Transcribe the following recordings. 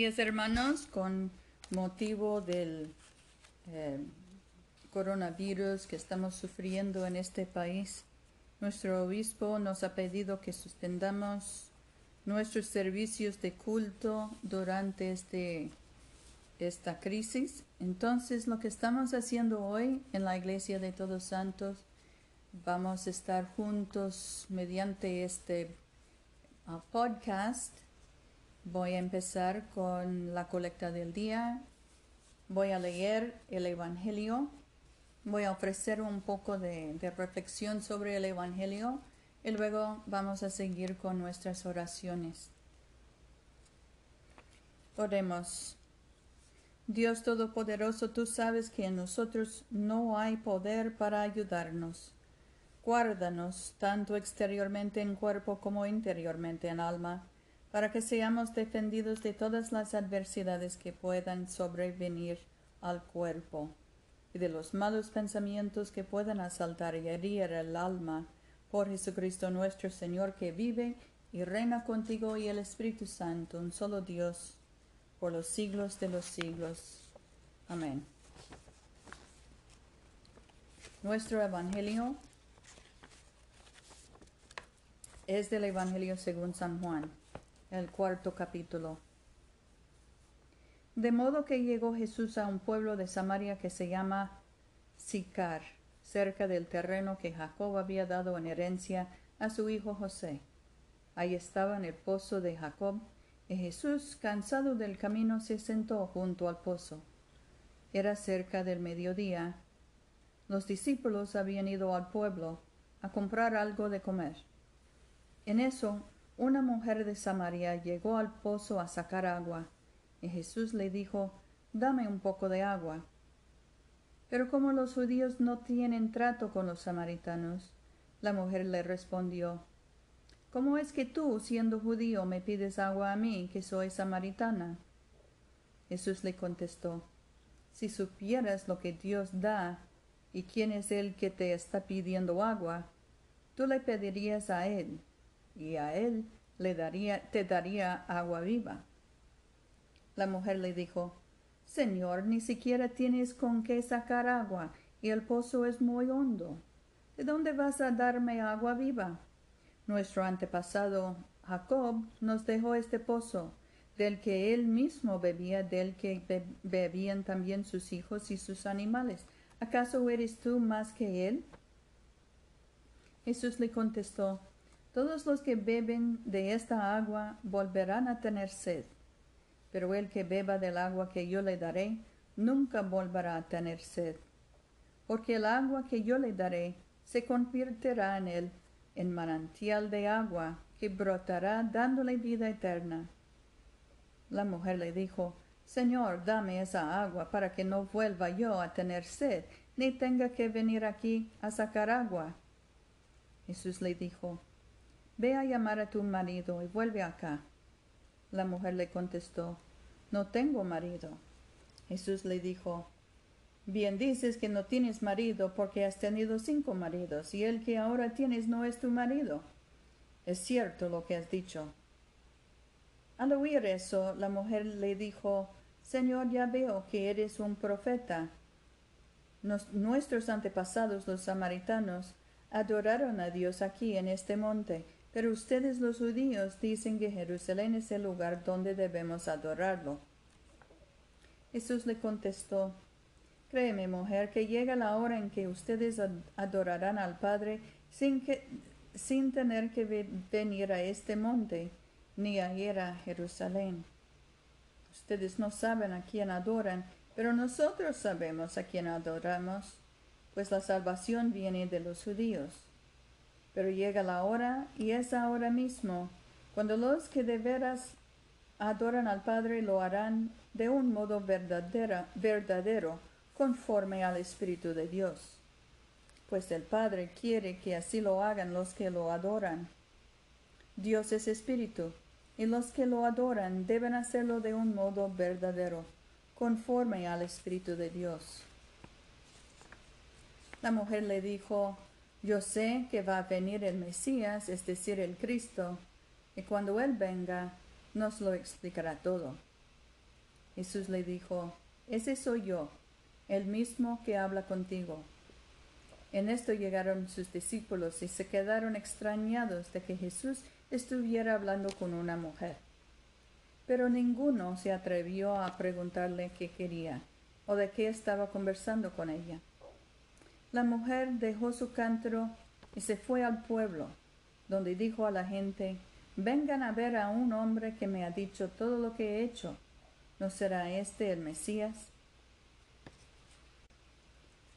días, hermanos. Con motivo del eh, coronavirus que estamos sufriendo en este país, nuestro obispo nos ha pedido que suspendamos nuestros servicios de culto durante este, esta crisis. Entonces, lo que estamos haciendo hoy en la Iglesia de Todos Santos, vamos a estar juntos mediante este uh, podcast Voy a empezar con la colecta del día. Voy a leer el Evangelio. Voy a ofrecer un poco de, reflexión sobre el Evangelio y luego vamos a seguir con nuestras oraciones. Oremos. Dios Todopoderoso, tú sabes que en nosotros no hay poder para ayudarnos. Guárdanos tanto exteriormente en cuerpo como interiormente en alma para que seamos defendidos de todas las adversidades que puedan sobrevenir al cuerpo y de los malos pensamientos que puedan asaltar y herir el alma, por Jesucristo nuestro Señor, que vive y reina contigo y el Espíritu Santo, un solo Dios, por los siglos de los siglos. Amén. Nuestro Evangelio es del Evangelio según San Juan el cuarto capítulo. De modo que llegó Jesús a un pueblo de Samaria que se llama Sicar, cerca del terreno que Jacob había dado en herencia a su hijo José. Ahí estaba en el pozo de Jacob, y Jesús, cansado del camino, se sentó junto al pozo. Era cerca del mediodía. Los discípulos habían ido al pueblo a comprar algo de comer. En eso una mujer de Samaria llegó al pozo a sacar agua, y Jesús le dijo, Dame un poco de agua. Pero como los judíos no tienen trato con los samaritanos, la mujer le respondió, ¿Cómo es que tú, siendo judío, me pides agua a mí, que soy samaritana? Jesús le contestó, Si supieras lo que Dios da y quién es el que te está pidiendo agua, tú le pedirías a él y a él le daría, te daría agua viva. La mujer le dijo, Señor, ni siquiera tienes con qué sacar agua, y el pozo es muy hondo. ¿De dónde vas a darme agua viva? Nuestro antepasado Jacob nos dejó este pozo, del que él mismo bebía, del que bebían también sus hijos y sus animales. ¿Acaso eres tú más que él? Jesús le contestó, todos los que beben de esta agua volverán a tener sed, pero el que beba del agua que yo le daré nunca volverá a tener sed, porque el agua que yo le daré se convertirá en él en manantial de agua que brotará dándole vida eterna. La mujer le dijo, Señor, dame esa agua para que no vuelva yo a tener sed, ni tenga que venir aquí a sacar agua. Jesús le dijo, Ve a llamar a tu marido y vuelve acá. La mujer le contestó, No tengo marido. Jesús le dijo, Bien dices que no tienes marido porque has tenido cinco maridos y el que ahora tienes no es tu marido. Es cierto lo que has dicho. Al oír eso, la mujer le dijo, Señor, ya veo que eres un profeta. nuestros antepasados, los samaritanos, adoraron a Dios aquí en este monte pero ustedes los judíos dicen que Jerusalén es el lugar donde debemos adorarlo. Jesús le contestó, Créeme, mujer, que llega la hora en que ustedes adorarán al Padre sin, que, sin tener que venir a este monte, ni a ir a Jerusalén. Ustedes no saben a quién adoran, pero nosotros sabemos a quién adoramos, pues la salvación viene de los judíos. Pero llega la hora, y es ahora mismo, cuando los que de veras adoran al Padre lo harán de un modo verdadero, verdadero conforme al Espíritu de Dios. Pues el Padre quiere que así lo hagan los que lo adoran. Dios es Espíritu, y los que lo adoran deben hacerlo de un modo verdadero, conforme al Espíritu de Dios. La mujer le dijo, yo sé que va a venir el Mesías, es decir, el Cristo, y cuando Él venga, nos lo explicará todo. Jesús le dijo, Ese soy yo, el mismo que habla contigo. En esto llegaron sus discípulos y se quedaron extrañados de que Jesús estuviera hablando con una mujer. Pero ninguno se atrevió a preguntarle qué quería o de qué estaba conversando con ella. La mujer dejó su cántaro y se fue al pueblo, donde dijo a la gente, vengan a ver a un hombre que me ha dicho todo lo que he hecho. ¿No será este el Mesías?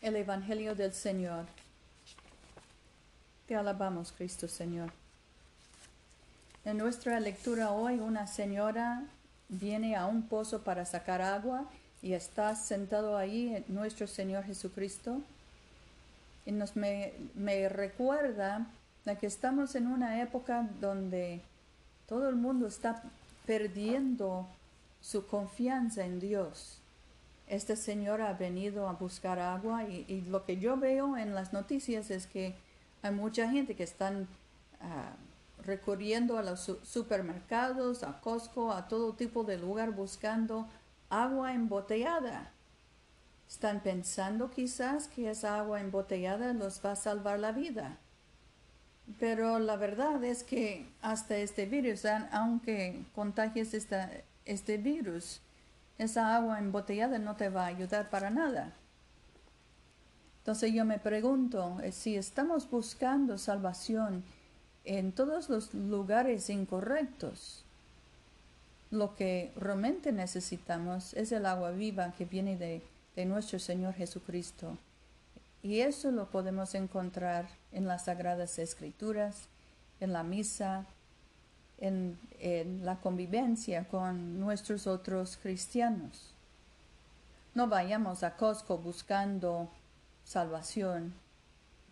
El Evangelio del Señor. Te alabamos, Cristo Señor. En nuestra lectura hoy, una señora viene a un pozo para sacar agua y está sentado ahí nuestro Señor Jesucristo. Y nos me, me recuerda de que estamos en una época donde todo el mundo está perdiendo su confianza en Dios. Esta señora ha venido a buscar agua y, lo que yo veo en las noticias es que hay mucha gente que están ah, recurriendo a los supermercados, a Costco, a todo tipo de lugar buscando agua embotellada. Están pensando quizás que esa agua embotellada los va a salvar la vida. Pero la verdad es que hasta este virus, aunque contagies este virus, esa agua embotellada no te va a ayudar para nada. Entonces yo me pregunto, eh, si estamos buscando salvación en todos los lugares incorrectos. Lo que realmente necesitamos es el agua viva que viene de, nuestro Señor Jesucristo. Y eso lo podemos encontrar en las Sagradas Escrituras, en la misa, en, en, la convivencia con nuestros otros cristianos. No vayamos a Costco buscando salvación,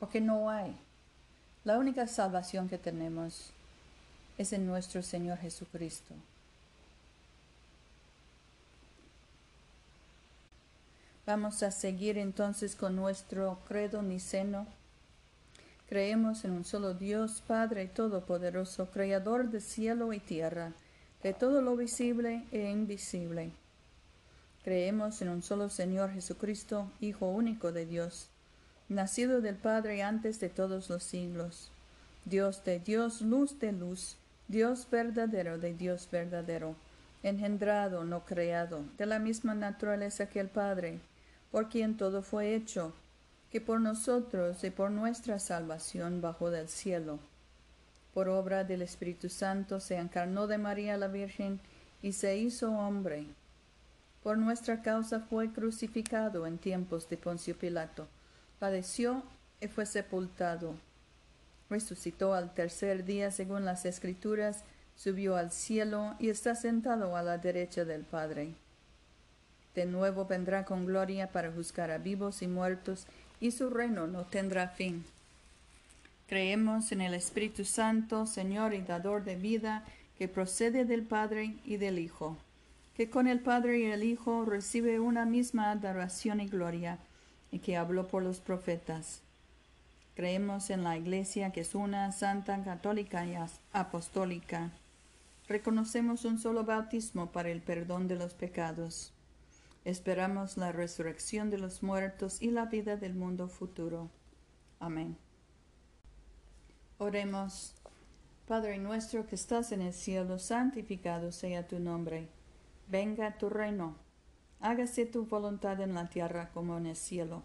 porque no hay. La única salvación que tenemos es en nuestro Señor Jesucristo. Vamos a seguir entonces con nuestro credo niceno. Creemos en un solo Dios, Padre Todopoderoso, Creador de cielo y tierra, de todo lo visible e invisible. Creemos en un solo Señor Jesucristo, Hijo único de Dios nacido del Padre antes de todos los siglos, Dios de Dios, luz de luz, Dios verdadero de Dios verdadero, engendrado, no creado, de la misma naturaleza que el Padre, por quien todo fue hecho, que por nosotros y por nuestra salvación bajó del cielo. Por obra del Espíritu Santo se encarnó de María la Virgen y se hizo hombre. Por nuestra causa fue crucificado en tiempos de Poncio Pilato padeció y fue sepultado. Resucitó al tercer día según las Escrituras, subió al cielo y está sentado a la derecha del Padre. De nuevo vendrá con gloria para juzgar a vivos y muertos, y su reino no tendrá fin. Creemos en el Espíritu Santo, Señor y dador de vida, que procede del Padre y del Hijo, que con el Padre y el Hijo recibe una misma adoración y gloria y que habló por los profetas. Creemos en la Iglesia que es una santa, católica y apostólica. Reconocemos un solo bautismo para el perdón de los pecados. Esperamos la resurrección de los muertos y la vida del mundo futuro. Amén. Oremos. Padre nuestro que estás en el cielo, santificado sea tu nombre. Venga tu reino hágase tu voluntad en la tierra como en el cielo.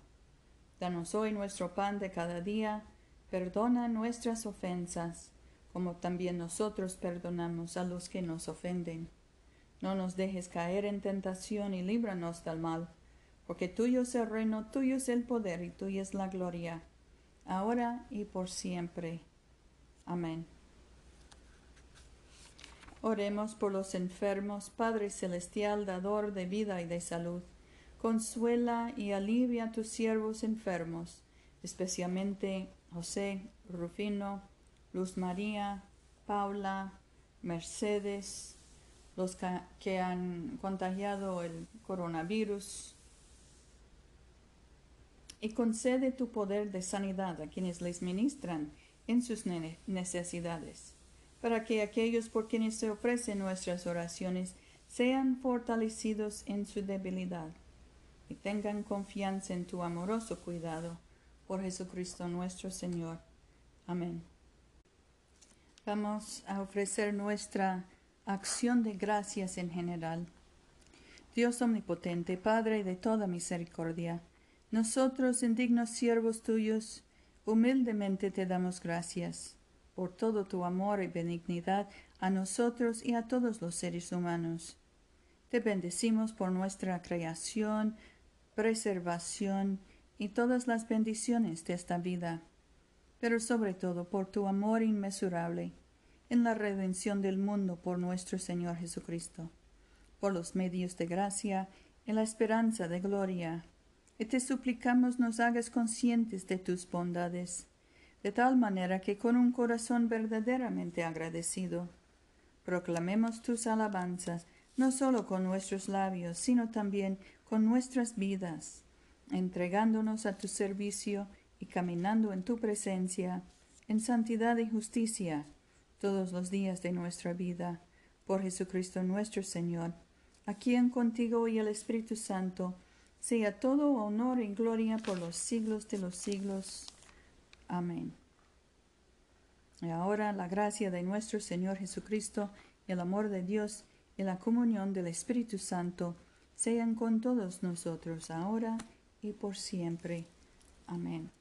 Danos hoy nuestro pan de cada día, perdona nuestras ofensas, como también nosotros perdonamos a los que nos ofenden. No nos dejes caer en tentación y líbranos del mal, porque tuyo es el reino, tuyo es el poder y tuya es la gloria, ahora y por siempre. Amén. Oremos por los enfermos, Padre Celestial, dador de vida y de salud. Consuela y alivia a tus siervos enfermos, especialmente José, Rufino, Luz María, Paula, Mercedes, los que han contagiado el coronavirus. Y concede tu poder de sanidad a quienes les ministran en sus necesidades para que aquellos por quienes se ofrecen nuestras oraciones sean fortalecidos en su debilidad y tengan confianza en tu amoroso cuidado. Por Jesucristo nuestro Señor. Amén. Vamos a ofrecer nuestra acción de gracias en general. Dios omnipotente, Padre de toda misericordia, nosotros, indignos siervos tuyos, humildemente te damos gracias por todo tu amor y benignidad a nosotros y a todos los seres humanos. Te bendecimos por nuestra creación, preservación y todas las bendiciones de esta vida, pero sobre todo por tu amor inmesurable en la redención del mundo por nuestro Señor Jesucristo, por los medios de gracia y la esperanza de gloria y te suplicamos nos hagas conscientes de tus bondades, de tal manera que con un corazón verdaderamente agradecido, proclamemos tus alabanzas, no solo con nuestros labios, sino también con nuestras vidas, entregándonos a tu servicio y caminando en tu presencia, en santidad y justicia, todos los días de nuestra vida, por Jesucristo nuestro Señor, a quien contigo y el Espíritu Santo, sea todo honor y gloria por los siglos de los siglos. Amén. Y ahora la gracia de nuestro Señor Jesucristo, el amor de Dios y la comunión del Espíritu Santo sean con todos nosotros ahora y por siempre. Amén.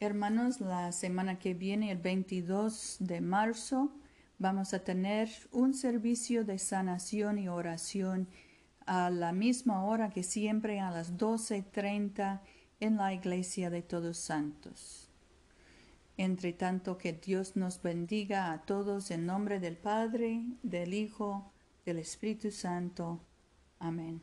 Hermanos, la semana que viene, el 22 de marzo, vamos a tener un servicio de sanación y oración a la misma hora que siempre a las 12.30 en la iglesia de Todos Santos. Entre tanto que Dios nos bendiga a todos en nombre del Padre, del Hijo, del Espíritu Santo. Amén.